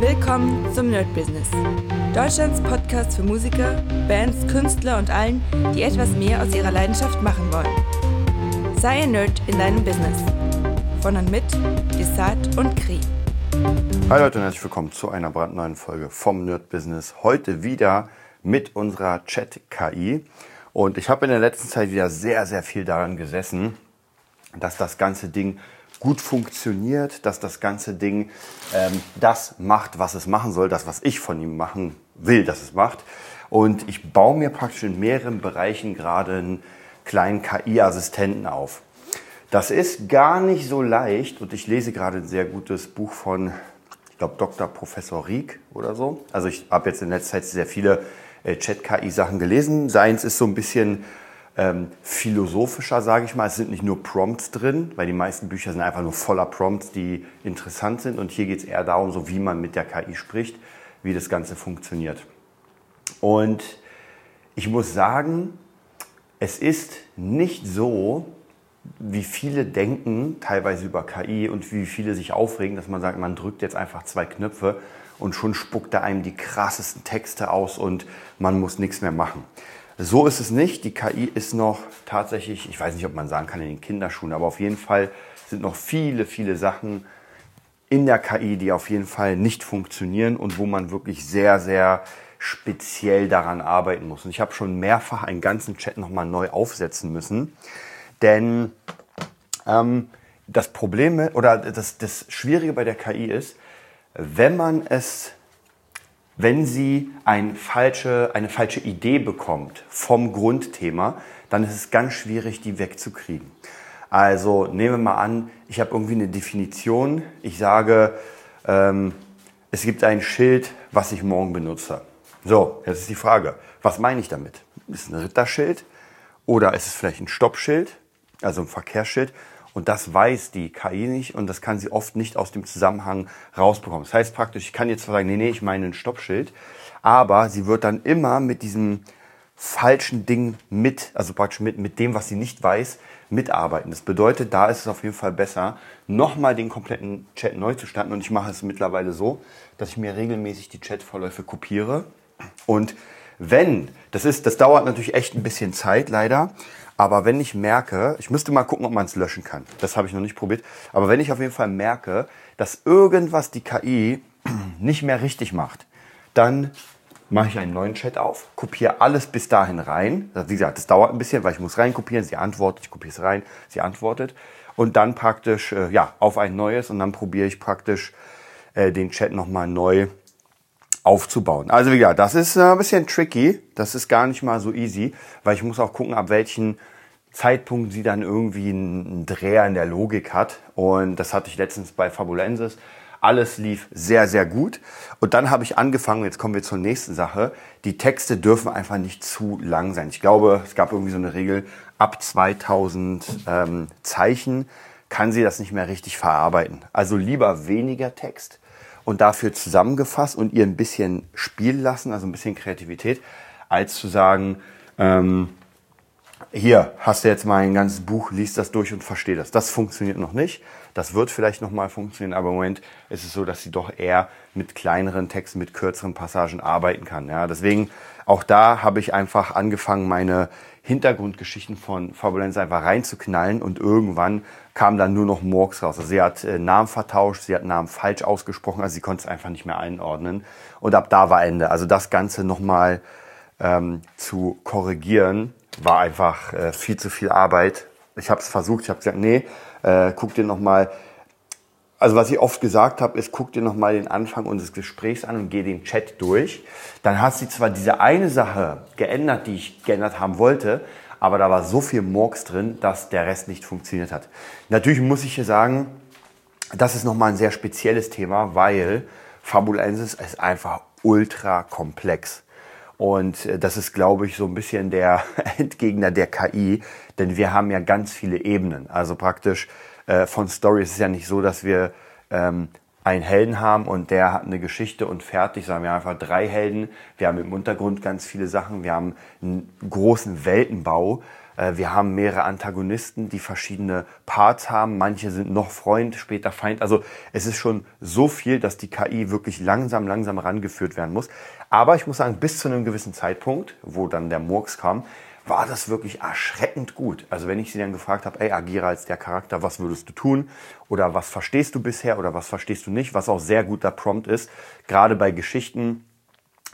Willkommen zum Nerd Business. Deutschlands Podcast für Musiker, Bands, Künstler und allen, die etwas mehr aus ihrer Leidenschaft machen wollen. Sei ein Nerd in deinem Business. Von und mit Desart und Kri. Hi Leute und herzlich willkommen zu einer brandneuen Folge vom Nerd Business. Heute wieder mit unserer Chat-KI. Und ich habe in der letzten Zeit wieder sehr, sehr viel daran gesessen, dass das ganze Ding gut funktioniert, dass das ganze Ding ähm, das macht, was es machen soll, das, was ich von ihm machen will, dass es macht. Und ich baue mir praktisch in mehreren Bereichen gerade einen kleinen KI-Assistenten auf. Das ist gar nicht so leicht und ich lese gerade ein sehr gutes Buch von, ich glaube, Dr. Professor Rieck oder so. Also ich habe jetzt in letzter Zeit sehr viele äh, Chat-KI-Sachen gelesen. Seins ist so ein bisschen ähm, philosophischer, sage ich mal. Es sind nicht nur Prompts drin, weil die meisten Bücher sind einfach nur voller Prompts, die interessant sind. Und hier geht es eher darum, so wie man mit der KI spricht, wie das Ganze funktioniert. Und ich muss sagen, es ist nicht so, wie viele denken teilweise über KI und wie viele sich aufregen, dass man sagt, man drückt jetzt einfach zwei Knöpfe und schon spuckt er einem die krassesten Texte aus und man muss nichts mehr machen. So ist es nicht. Die KI ist noch tatsächlich, ich weiß nicht, ob man sagen kann in den Kinderschuhen, aber auf jeden Fall sind noch viele, viele Sachen in der KI, die auf jeden Fall nicht funktionieren und wo man wirklich sehr, sehr speziell daran arbeiten muss. Und ich habe schon mehrfach einen ganzen Chat nochmal neu aufsetzen müssen, denn ähm, das Problem oder das, das Schwierige bei der KI ist, wenn man es wenn sie ein falsche, eine falsche Idee bekommt vom Grundthema, dann ist es ganz schwierig, die wegzukriegen. Also nehmen wir mal an, ich habe irgendwie eine Definition. Ich sage, ähm, es gibt ein Schild, was ich morgen benutze. So, jetzt ist die Frage, was meine ich damit? Ist es ein Ritterschild oder ist es vielleicht ein Stoppschild, also ein Verkehrsschild? Und das weiß die KI nicht und das kann sie oft nicht aus dem Zusammenhang rausbekommen. Das heißt praktisch, ich kann jetzt zwar sagen, nee, nee, ich meine ein Stoppschild, aber sie wird dann immer mit diesem falschen Ding mit, also praktisch mit, mit dem, was sie nicht weiß, mitarbeiten. Das bedeutet, da ist es auf jeden Fall besser, nochmal den kompletten Chat neu zu starten. Und ich mache es mittlerweile so, dass ich mir regelmäßig die Chatverläufe kopiere. Und wenn, das ist, das dauert natürlich echt ein bisschen Zeit, leider. Aber wenn ich merke, ich müsste mal gucken, ob man es löschen kann. Das habe ich noch nicht probiert. Aber wenn ich auf jeden Fall merke, dass irgendwas die KI nicht mehr richtig macht, dann mache ich einen neuen Chat auf, kopiere alles bis dahin rein. Wie gesagt, das dauert ein bisschen, weil ich muss reinkopieren. Sie antwortet, ich kopiere es rein, sie antwortet. Und dann praktisch, äh, ja, auf ein neues und dann probiere ich praktisch äh, den Chat nochmal neu aufzubauen. Also wie gesagt, das ist äh, ein bisschen tricky. Das ist gar nicht mal so easy, weil ich muss auch gucken, ab welchen Zeitpunkt sie dann irgendwie einen Dreher in der Logik hat. Und das hatte ich letztens bei Fabulensis. Alles lief sehr, sehr gut. Und dann habe ich angefangen, jetzt kommen wir zur nächsten Sache. Die Texte dürfen einfach nicht zu lang sein. Ich glaube, es gab irgendwie so eine Regel, ab 2000 ähm, Zeichen kann sie das nicht mehr richtig verarbeiten. Also lieber weniger Text und dafür zusammengefasst und ihr ein bisschen spielen lassen, also ein bisschen Kreativität, als zu sagen, ähm, hier hast du jetzt mal ein ganzes Buch, liest das durch und versteh das. Das funktioniert noch nicht. Das wird vielleicht noch mal funktionieren, aber im Moment ist es so, dass sie doch eher mit kleineren Texten, mit kürzeren Passagen arbeiten kann. Ja, deswegen auch da habe ich einfach angefangen, meine Hintergrundgeschichten von Fabulenz einfach reinzuknallen und irgendwann kam dann nur noch Murks raus. Also sie hat äh, Namen vertauscht, sie hat Namen falsch ausgesprochen, also sie konnte es einfach nicht mehr einordnen. Und ab da war Ende. Also das Ganze nochmal ähm, zu korrigieren, war einfach äh, viel zu viel Arbeit. Ich habe es versucht, ich habe gesagt, nee, äh, guck dir nochmal, also was ich oft gesagt habe, ist, guck dir nochmal den Anfang unseres Gesprächs an und geh den Chat durch. Dann hast du zwar diese eine Sache geändert, die ich geändert haben wollte, aber da war so viel Murks drin, dass der Rest nicht funktioniert hat. Natürlich muss ich hier sagen, das ist nochmal ein sehr spezielles Thema, weil Fabulensis ist einfach ultra komplex. Und äh, das ist, glaube ich, so ein bisschen der Endgegner der KI, denn wir haben ja ganz viele Ebenen. Also praktisch äh, von Stories ist es ja nicht so, dass wir ähm, einen Helden haben und der hat eine Geschichte und fertig, sondern wir haben einfach drei Helden. Wir haben im Untergrund ganz viele Sachen. Wir haben einen großen Weltenbau. Äh, wir haben mehrere Antagonisten, die verschiedene Parts haben. Manche sind noch Freund, später Feind. Also es ist schon so viel, dass die KI wirklich langsam, langsam rangeführt werden muss. Aber ich muss sagen, bis zu einem gewissen Zeitpunkt, wo dann der Murks kam, war das wirklich erschreckend gut. Also wenn ich sie dann gefragt habe, ey, agiere als der Charakter, was würdest du tun? Oder was verstehst du bisher oder was verstehst du nicht? Was auch sehr guter Prompt ist. Gerade bei Geschichten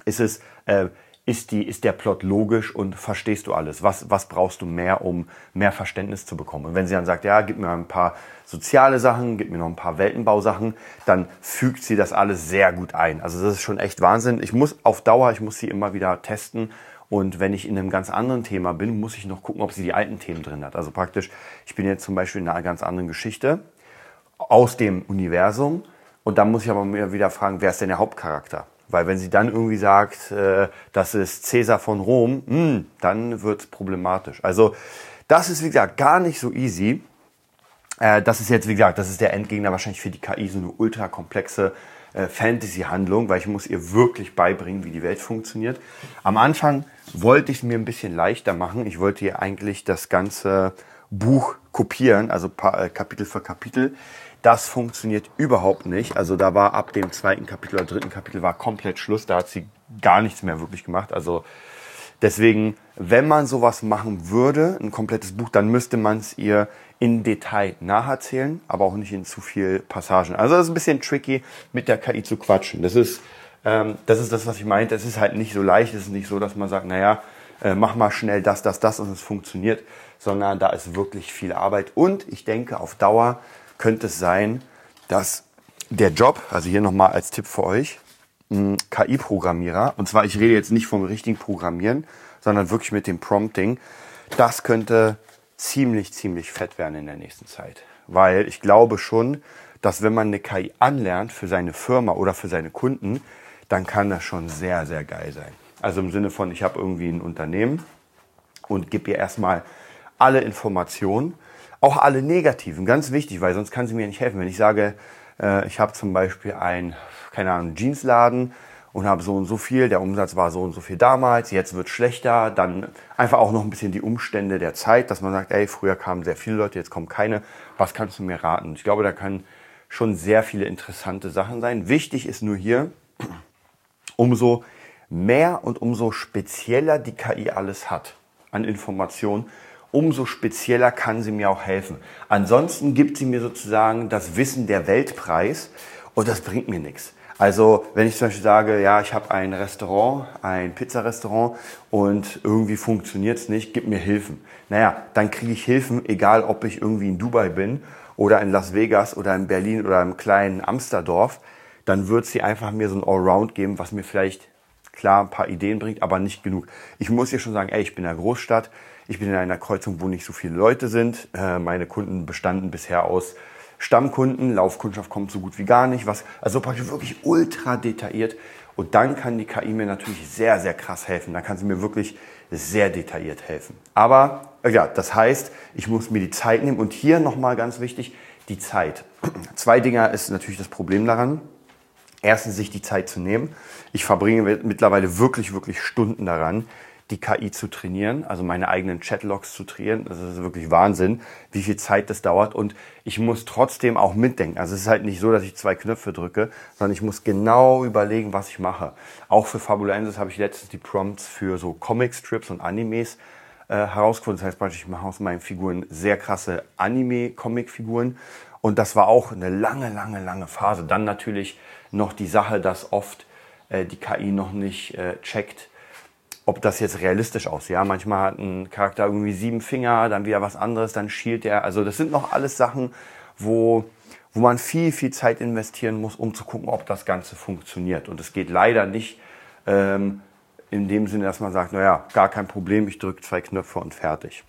ist es, äh, ist, die, ist der Plot logisch und verstehst du alles? Was, was brauchst du mehr, um mehr Verständnis zu bekommen? Und wenn sie dann sagt, ja, gib mir ein paar soziale Sachen, gib mir noch ein paar Weltenbausachen, dann fügt sie das alles sehr gut ein. Also das ist schon echt Wahnsinn. Ich muss auf Dauer, ich muss sie immer wieder testen und wenn ich in einem ganz anderen Thema bin, muss ich noch gucken, ob sie die alten Themen drin hat. Also praktisch, ich bin jetzt zum Beispiel in einer ganz anderen Geschichte aus dem Universum. Und dann muss ich aber mir wieder fragen, wer ist denn der Hauptcharakter? Weil wenn sie dann irgendwie sagt, äh, das ist Cäsar von Rom, mh, hm, dann wird es problematisch. Also das ist, wie gesagt, gar nicht so easy. Äh, das ist jetzt, wie gesagt, das ist der Endgegner wahrscheinlich für die KI, so eine ultra komplexe äh, Fantasy-Handlung, weil ich muss ihr wirklich beibringen, wie die Welt funktioniert. Am Anfang wollte ich es mir ein bisschen leichter machen. Ich wollte ihr eigentlich das ganze Buch kopieren, also äh, Kapitel für Kapitel. Das funktioniert überhaupt nicht. Also da war ab dem zweiten Kapitel oder dritten Kapitel war komplett Schluss. Da hat sie gar nichts mehr wirklich gemacht. Also deswegen, wenn man sowas machen würde, ein komplettes Buch, dann müsste man es ihr in Detail nacherzählen, aber auch nicht in zu viel Passagen. Also das ist ein bisschen tricky, mit der KI zu quatschen. Das ist, ähm, das ist das, was ich meinte. Es ist halt nicht so leicht. Es ist nicht so, dass man sagt, naja, äh, mach mal schnell das, das, das und es funktioniert, sondern da ist wirklich viel Arbeit. Und ich denke, auf Dauer könnte es sein, dass der Job, also hier nochmal als Tipp für euch, KI-Programmierer, und zwar ich rede jetzt nicht vom richtigen Programmieren, sondern wirklich mit dem Prompting, das könnte ziemlich, ziemlich fett werden in der nächsten Zeit. Weil ich glaube schon, dass wenn man eine KI anlernt für seine Firma oder für seine Kunden, dann kann das schon sehr, sehr geil sein. Also im Sinne von, ich habe irgendwie ein Unternehmen und gebe ihr erstmal alle Informationen, auch alle negativen, ganz wichtig, weil sonst kann sie mir nicht helfen. Wenn ich sage, äh, ich habe zum Beispiel ein, keine Ahnung, Jeansladen, und habe so und so viel, der Umsatz war so und so viel damals, jetzt wird schlechter, dann einfach auch noch ein bisschen die Umstände der Zeit, dass man sagt, ey, früher kamen sehr viele Leute, jetzt kommen keine, was kannst du mir raten? Ich glaube, da können schon sehr viele interessante Sachen sein. Wichtig ist nur hier, umso mehr und umso spezieller die KI alles hat an Informationen, umso spezieller kann sie mir auch helfen. Ansonsten gibt sie mir sozusagen das Wissen der Weltpreis und das bringt mir nichts. Also wenn ich zum Beispiel sage, ja, ich habe ein Restaurant, ein Pizzarestaurant und irgendwie funktioniert es nicht, gib mir Hilfen. Naja, dann kriege ich Hilfen, egal ob ich irgendwie in Dubai bin oder in Las Vegas oder in Berlin oder im kleinen Amsterdorf, dann wird sie einfach mir so ein Allround geben, was mir vielleicht klar ein paar Ideen bringt, aber nicht genug. Ich muss ihr schon sagen, ey, ich bin in einer Großstadt, ich bin in einer Kreuzung, wo nicht so viele Leute sind. Äh, meine Kunden bestanden bisher aus Stammkunden, Laufkundschaft kommt so gut wie gar nicht, was, also praktisch wirklich ultra detailliert. Und dann kann die KI mir natürlich sehr, sehr krass helfen. Dann kann sie mir wirklich sehr detailliert helfen. Aber ja, das heißt, ich muss mir die Zeit nehmen. Und hier nochmal ganz wichtig, die Zeit. Zwei Dinger ist natürlich das Problem daran. Erstens, sich die Zeit zu nehmen. Ich verbringe mittlerweile wirklich, wirklich Stunden daran, die KI zu trainieren, also meine eigenen Chatlogs zu trainieren. Das ist wirklich Wahnsinn, wie viel Zeit das dauert. Und ich muss trotzdem auch mitdenken. Also es ist halt nicht so, dass ich zwei Knöpfe drücke, sondern ich muss genau überlegen, was ich mache. Auch für Fabulensis habe ich letztens die Prompts für so Comic-Strips und Animes äh, herausgefunden. Das heißt praktisch, ich mache aus meinen Figuren sehr krasse Anime-Comic-Figuren. Und das war auch eine lange, lange, lange Phase. Dann natürlich noch die Sache, dass oft äh, die KI noch nicht äh, checkt, ob das jetzt realistisch aussieht. Ja, manchmal hat ein Charakter irgendwie sieben Finger, dann wieder was anderes, dann schielt er. Also das sind noch alles Sachen, wo, wo man viel, viel Zeit investieren muss, um zu gucken, ob das Ganze funktioniert. Und es geht leider nicht ähm, in dem Sinne, dass man sagt, naja, gar kein Problem, ich drücke zwei Knöpfe und fertig.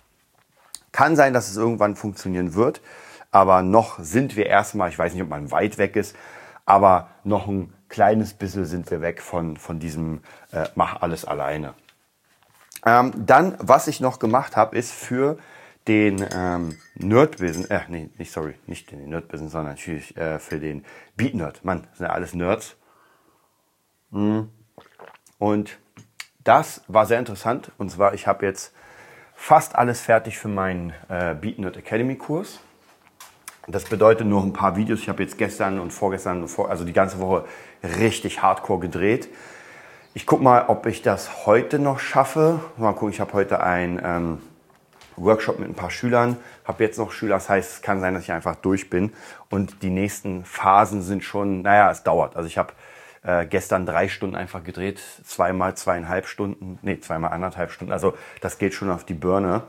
Kann sein, dass es irgendwann funktionieren wird, aber noch sind wir erstmal, ich weiß nicht, ob man weit weg ist, aber noch ein kleines bisschen sind wir weg von, von diesem äh, Mach alles alleine. Ähm, dann, was ich noch gemacht habe, ist für den ähm, Nerd-Business, äh, nee, nicht, sorry, nicht den Nerd-Business, sondern natürlich äh, für den Beat-Nerd. Mann, sind ja alles Nerds. Mhm. Und das war sehr interessant. Und zwar, ich habe jetzt fast alles fertig für meinen äh, BeatNerd Academy Kurs. Das bedeutet nur ein paar Videos. Ich habe jetzt gestern und vorgestern, also die ganze Woche richtig hardcore gedreht. Ich gucke mal, ob ich das heute noch schaffe. Mal gucken, ich habe heute ein ähm, Workshop mit ein paar Schülern, habe jetzt noch Schüler, das heißt, es kann sein, dass ich einfach durch bin. Und die nächsten Phasen sind schon, naja, es dauert. Also ich habe äh, gestern drei Stunden einfach gedreht, zweimal zweieinhalb Stunden, nee, zweimal anderthalb Stunden. Also das geht schon auf die Birne.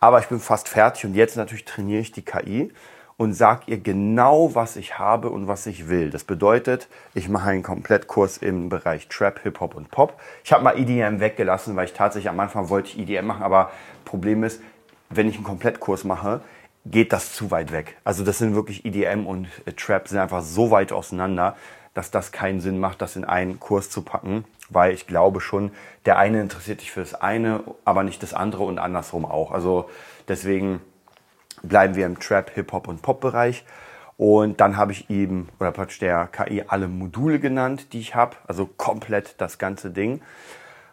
Aber ich bin fast fertig und jetzt natürlich trainiere ich die KI und sage ihr genau, was ich habe und was ich will. Das bedeutet, ich mache einen Komplettkurs im Bereich Trap, Hip-Hop und Pop. Ich habe mal EDM weggelassen, weil ich tatsächlich am Anfang wollte ich EDM machen, aber Problem ist, wenn ich einen Komplettkurs mache, geht das zu weit weg. Also das sind wirklich EDM und Trap sind einfach so weit auseinander, dass das keinen Sinn macht, das in einen Kurs zu packen, weil ich glaube schon, der eine interessiert sich für das eine, aber nicht das andere und andersrum auch. Also deswegen bleiben wir im Trap, Hip-Hop und Pop-Bereich. Und dann habe ich eben, oder praktisch der KI, alle Module genannt, die ich habe. Also komplett das ganze Ding.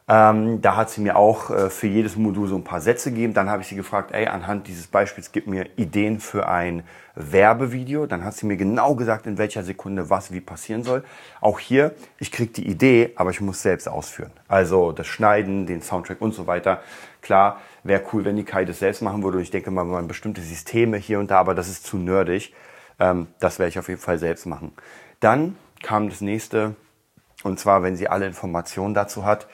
Ähm, da hat sie mir auch äh, für jedes Modul so ein paar Sätze gegeben. Dann habe ich sie gefragt, ey, anhand dieses Beispiels gib mir Ideen für ein Werbevideo. Dann hat sie mir genau gesagt, in welcher Sekunde was wie passieren soll. Auch hier, ich kriege die Idee, aber ich muss selbst ausführen. Also das Schneiden, den Soundtrack und so weiter. Klar, wäre cool, wenn die Kai das selbst machen würde. Und ich denke mal, man bestimmte Systeme hier und da, aber das ist zu nerdig. Ähm, das werde ich auf jeden Fall selbst machen. Dann kam das nächste, und zwar, wenn sie alle Informationen dazu hat,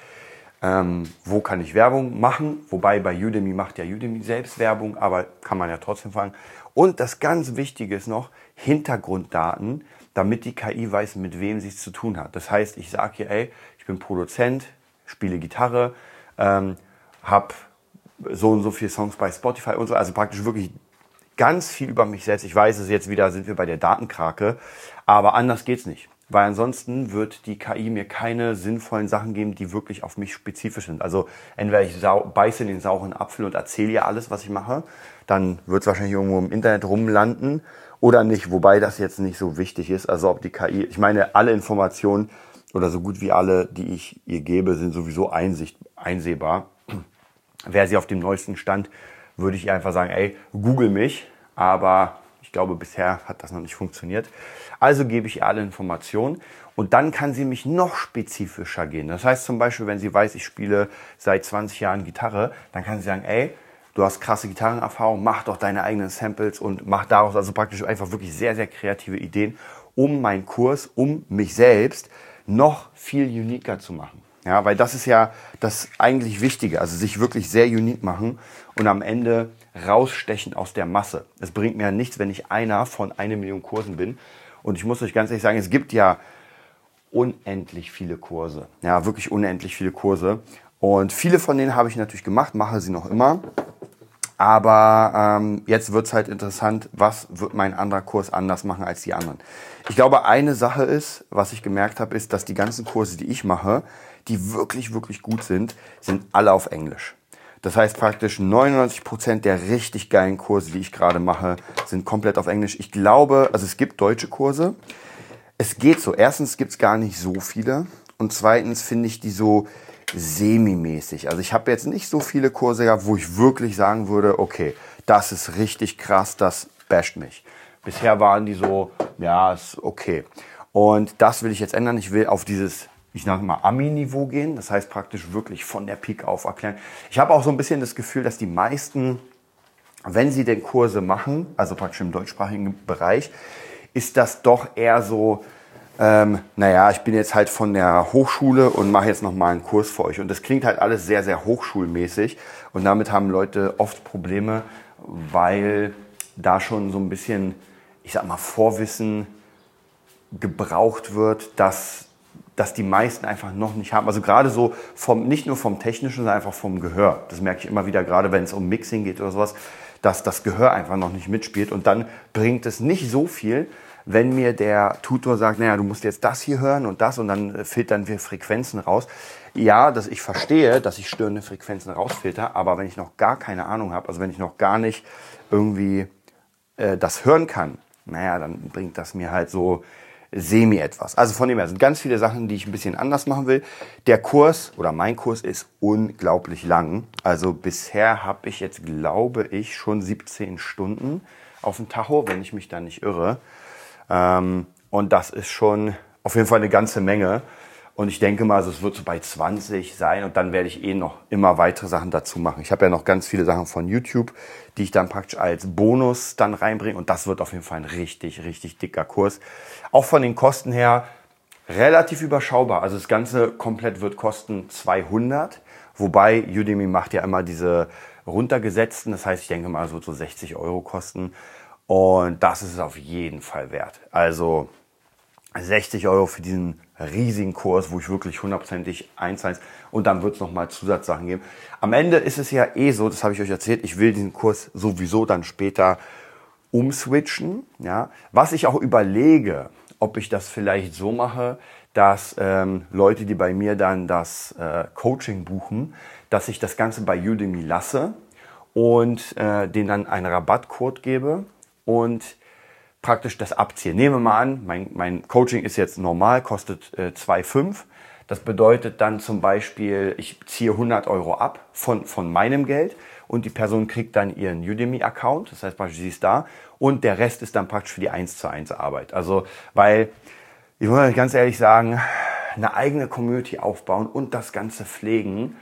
ähm, wo kann ich Werbung machen? Wobei bei Udemy macht ja Udemy selbst Werbung, aber kann man ja trotzdem fragen. Und das ganz Wichtige ist noch Hintergrunddaten, damit die KI weiß, mit wem sie es zu tun hat. Das heißt, ich sage hier, ey, ich bin Produzent, spiele Gitarre, ähm, habe so und so viele Songs bei Spotify und so, also praktisch wirklich ganz viel über mich selbst. Ich weiß es jetzt wieder, sind wir bei der Datenkrake, aber anders geht's nicht weil ansonsten wird die KI mir keine sinnvollen Sachen geben, die wirklich auf mich spezifisch sind. Also entweder ich beiße den sauren Apfel und erzähle ihr alles, was ich mache, dann wird es wahrscheinlich irgendwo im Internet rumlanden oder nicht, wobei das jetzt nicht so wichtig ist. Also ob die KI, ich meine, alle Informationen oder so gut wie alle, die ich ihr gebe, sind sowieso einsicht, einsehbar. Wäre sie auf dem neuesten Stand, würde ich ihr einfach sagen, ey, google mich, aber ich glaube, bisher hat das noch nicht funktioniert. Also gebe ich ihr alle Informationen und dann kann sie mich noch spezifischer gehen. Das heißt zum Beispiel, wenn sie weiß, ich spiele seit 20 Jahren Gitarre, dann kann sie sagen, ey, du hast krasse Gitarrenerfahrung, mach doch deine eigenen Samples und mach daraus also praktisch einfach wirklich sehr, sehr kreative Ideen, um meinen Kurs, um mich selbst noch viel uniker zu machen. Ja, weil das ist ja das eigentlich Wichtige, also sich wirklich sehr unique machen und am Ende rausstechen aus der Masse. Es bringt mir ja nichts, wenn ich einer von einer Million Kursen bin. Und ich muss euch ganz ehrlich sagen, es gibt ja unendlich viele Kurse. Ja, wirklich unendlich viele Kurse. Und viele von denen habe ich natürlich gemacht, mache sie noch immer. Aber ähm, jetzt wird es halt interessant, was wird mein anderer Kurs anders machen als die anderen. Ich glaube, eine Sache ist, was ich gemerkt habe, ist, dass die ganzen Kurse, die ich mache, die wirklich, wirklich gut sind, sind alle auf Englisch. Das heißt praktisch 99 Prozent der richtig geilen Kurse, die ich gerade mache, sind komplett auf Englisch. Ich glaube, also es gibt deutsche Kurse. Es geht so. Erstens gibt es gar nicht so viele. Und zweitens finde ich die so semi-mäßig. Also ich habe jetzt nicht so viele Kurse gehabt, wo ich wirklich sagen würde, okay, das ist richtig krass, das basht mich. Bisher waren die so, ja, ist okay. Und das will ich jetzt ändern. Ich will auf dieses ich sage mal, Ami-Niveau gehen. Das heißt praktisch wirklich von der Peak auf erklären. Ich habe auch so ein bisschen das Gefühl, dass die meisten, wenn sie den Kurse machen, also praktisch im deutschsprachigen Bereich, ist das doch eher so, ähm, naja, ich bin jetzt halt von der Hochschule und mache jetzt nochmal einen Kurs für euch. Und das klingt halt alles sehr, sehr hochschulmäßig. Und damit haben Leute oft Probleme, weil da schon so ein bisschen, ich sag mal, Vorwissen gebraucht wird, dass dass die meisten einfach noch nicht haben. Also gerade so vom, nicht nur vom technischen, sondern einfach vom Gehör. Das merke ich immer wieder, gerade wenn es um Mixing geht oder sowas, dass das Gehör einfach noch nicht mitspielt. Und dann bringt es nicht so viel, wenn mir der Tutor sagt, naja, du musst jetzt das hier hören und das und dann filtern wir Frequenzen raus. Ja, dass ich verstehe, dass ich störende Frequenzen rausfilter, aber wenn ich noch gar keine Ahnung habe, also wenn ich noch gar nicht irgendwie äh, das hören kann, naja, dann bringt das mir halt so semi etwas. Also von dem her sind ganz viele Sachen, die ich ein bisschen anders machen will. Der Kurs oder mein Kurs ist unglaublich lang. Also bisher habe ich jetzt, glaube ich, schon 17 Stunden auf dem Tacho, wenn ich mich da nicht irre. Ähm, und das ist schon auf jeden Fall eine ganze Menge. Und ich denke mal, also es wird so bei 20 sein und dann werde ich eh noch immer weitere Sachen dazu machen. Ich habe ja noch ganz viele Sachen von YouTube, die ich dann praktisch als Bonus dann reinbringe und das wird auf jeden Fall ein richtig, richtig dicker Kurs. Auch von den Kosten her relativ überschaubar. Also das Ganze komplett wird kosten 200, wobei Udemy macht ja immer diese runtergesetzten, das heißt, ich denke mal, es wird so 60 Euro kosten und das ist es auf jeden Fall wert. Also 60 Euro für diesen riesigen Kurs, wo ich wirklich hundertprozentig eins eins und dann wird es nochmal Zusatzsachen geben. Am Ende ist es ja eh so, das habe ich euch erzählt, ich will diesen Kurs sowieso dann später umswitchen. Ja. Was ich auch überlege, ob ich das vielleicht so mache, dass ähm, Leute, die bei mir dann das äh, Coaching buchen, dass ich das Ganze bei Udemy lasse und äh, denen dann einen Rabattcode gebe und praktisch das abziehe. Nehmen wir mal an, mein, mein Coaching ist jetzt normal, kostet äh, 2,5. Das bedeutet dann zum Beispiel, ich ziehe 100 Euro ab von, von meinem Geld und die Person kriegt dann ihren Udemy-Account, das heißt praktisch, sie ist da und der Rest ist dann praktisch für die 1 zu 1 Arbeit. Also, weil, ich muss ganz ehrlich sagen, eine eigene Community aufbauen und das Ganze pflegen,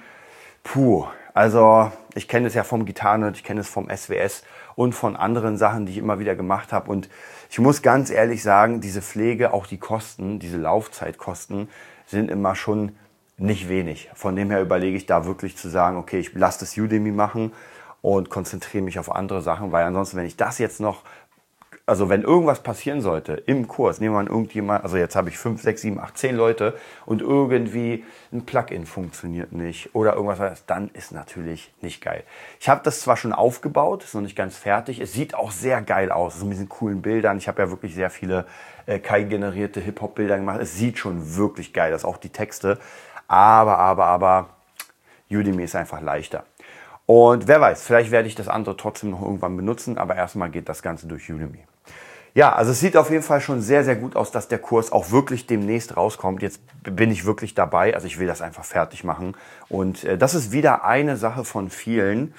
puh, also ich kenne es ja vom Gitarrenerd, ich kenne es vom SWS und von anderen Sachen, die ich immer wieder gemacht habe. Und ich muss ganz ehrlich sagen, diese Pflege, auch die Kosten, diese Laufzeitkosten sind immer schon nicht wenig. Von dem her überlege ich da wirklich zu sagen, okay, ich lasse das Udemy machen und konzentriere mich auf andere Sachen, weil ansonsten, wenn ich das jetzt noch also wenn irgendwas passieren sollte im Kurs, nehmen wir mal irgendjemand, also jetzt habe ich fünf, sechs, sieben, acht, zehn Leute und irgendwie ein Plugin funktioniert nicht oder irgendwas, dann ist natürlich nicht geil. Ich habe das zwar schon aufgebaut, ist noch nicht ganz fertig. Es sieht auch sehr geil aus, so mit diesen coolen Bildern. Ich habe ja wirklich sehr viele äh, KI-generierte Hip-Hop-Bilder gemacht. Es sieht schon wirklich geil aus, auch die Texte. Aber, aber, aber Udemy ist einfach leichter. Und wer weiß, vielleicht werde ich das andere trotzdem noch irgendwann benutzen, aber erstmal geht das Ganze durch Udemy. Ja, also es sieht auf jeden Fall schon sehr, sehr gut aus, dass der Kurs auch wirklich demnächst rauskommt. Jetzt bin ich wirklich dabei. Also ich will das einfach fertig machen. Und äh, das ist wieder eine Sache von vielen,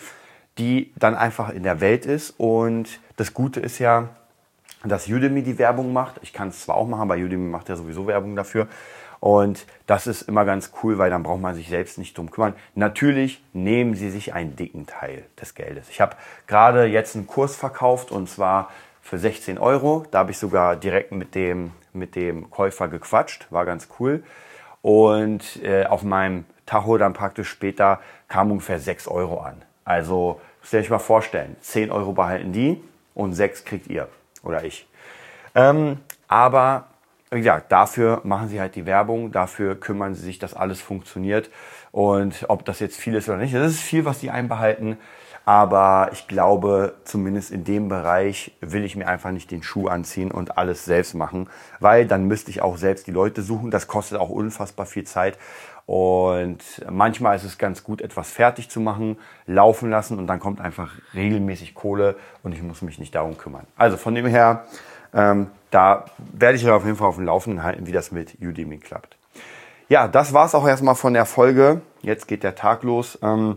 die dann einfach in der Welt ist. Und das Gute ist ja, dass Udemy die Werbung macht. Ich kann es zwar auch machen, aber Udemy macht ja sowieso Werbung dafür. Und das ist immer ganz cool, weil dann braucht man sich selbst nicht drum kümmern. Natürlich nehmen Sie sich einen dicken Teil des Geldes. Ich habe gerade jetzt einen Kurs verkauft und zwar für 16 Euro. Da habe ich sogar direkt mit dem, mit dem Käufer gequatscht, war ganz cool. Und äh, auf meinem Tacho dann praktisch später kam ungefähr 6 Euro an. Also müsst ihr euch mal vorstellen, 10 Euro behalten die und 6 kriegt ihr oder ich. Ähm, aber wie gesagt, dafür machen sie halt die Werbung, dafür kümmern sie sich, dass alles funktioniert. Und ob das jetzt viel ist oder nicht, das ist viel, was die einbehalten. Aber ich glaube, zumindest in dem Bereich will ich mir einfach nicht den Schuh anziehen und alles selbst machen, weil dann müsste ich auch selbst die Leute suchen. Das kostet auch unfassbar viel Zeit. Und manchmal ist es ganz gut, etwas fertig zu machen, laufen lassen und dann kommt einfach regelmäßig Kohle und ich muss mich nicht darum kümmern. Also von dem her, ähm, da werde ich auf jeden Fall auf dem Laufenden halten, wie das mit Udemy klappt. Ja, das war's auch erstmal von der Folge. Jetzt geht der Tag los. Ähm,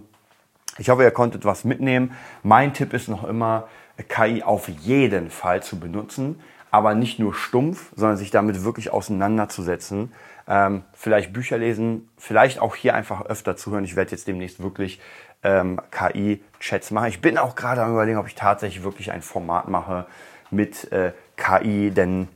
ich hoffe, ihr konntet was mitnehmen. Mein Tipp ist noch immer, KI auf jeden Fall zu benutzen, aber nicht nur stumpf, sondern sich damit wirklich auseinanderzusetzen. Ähm, vielleicht Bücher lesen, vielleicht auch hier einfach öfter zuhören. Ich werde jetzt demnächst wirklich ähm, KI-Chats machen. Ich bin auch gerade am überlegen, ob ich tatsächlich wirklich ein Format mache mit äh, KI, denn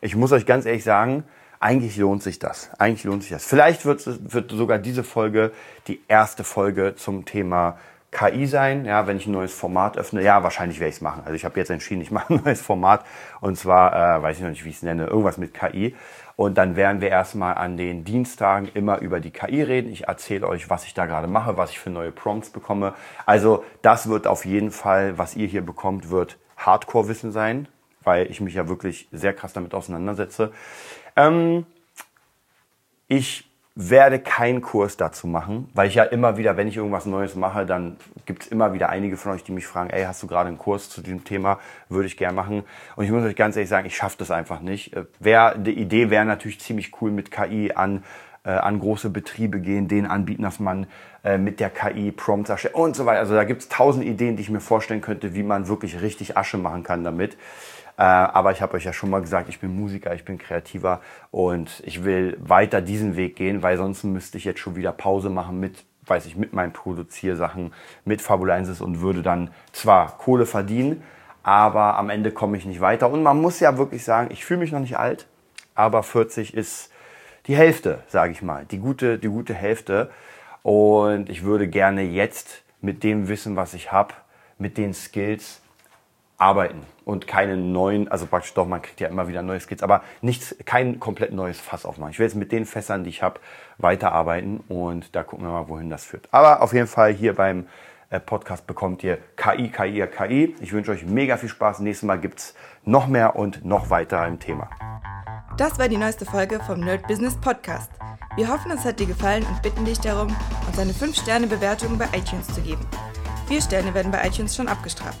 ich muss euch ganz ehrlich sagen, eigentlich lohnt sich das. Eigentlich lohnt sich das. Vielleicht wird, wird sogar diese Folge die erste Folge zum Thema KI sein, ja, wenn ich ein neues Format öffne. Ja, wahrscheinlich werde ich es machen. Also ich habe jetzt entschieden, ich mache ein neues Format und zwar, äh, weiß ich noch nicht, wie ich es nenne, irgendwas mit KI. Und dann werden wir erstmal an den Dienstagen immer über die KI reden. Ich erzähle euch, was ich da gerade mache, was ich für neue Prompts bekomme. Also das wird auf jeden Fall, was ihr hier bekommt, wird Hardcore-Wissen sein, weil ich mich ja wirklich sehr krass damit auseinandersetze. Ähm, ich werde keinen Kurs dazu machen, weil ich ja immer wieder, wenn ich irgendwas Neues mache, dann gibt es immer wieder einige von euch, die mich fragen, ey, hast du gerade einen Kurs zu diesem Thema? Würde ich gerne machen. Und ich muss euch ganz ehrlich sagen, ich schaffe das einfach nicht. Äh, wär, die Idee wäre natürlich ziemlich cool mit KI an, äh, an große Betriebe gehen, denen anbieten, dass man äh, mit der KI Prompts erstellt und so weiter. Also da gibt es tausend Ideen, die ich mir vorstellen könnte, wie man wirklich richtig Asche machen kann damit. Äh, aber ich habe euch ja schon mal gesagt, ich bin Musiker, ich bin Kreativer und ich will weiter diesen Weg gehen, weil sonst müsste ich jetzt schon wieder Pause machen mit, weiß ich, mit meinen Produziersachen, mit Fabulensis und würde dann zwar Kohle verdienen, aber am Ende komme ich nicht weiter. Und man muss ja wirklich sagen, ich fühle mich noch nicht alt, aber 40 ist die Hälfte, sage ich mal, die gute, die gute Hälfte. Und ich würde gerne jetzt mit dem Wissen, was ich habe, mit den Skills arbeiten und keine neuen, also praktisch doch, man kriegt ja immer wieder neue Skills, aber nichts, kein komplett neues Fass aufmachen. Ich will jetzt mit den Fässern, die ich habe, weiterarbeiten und da gucken wir mal, wohin das führt. Aber auf jeden Fall hier beim äh, Podcast bekommt ihr KI, KI, KI. Ich wünsche euch mega viel Spaß. Nächstes Mal gibt es noch mehr und noch weiter im Thema. Das war die neueste Folge vom Nerd Business Podcast. Wir hoffen, es hat dir gefallen und bitten dich darum, uns eine 5-Sterne-Bewertung bei iTunes zu geben. Vier Sterne werden bei iTunes schon abgestraft.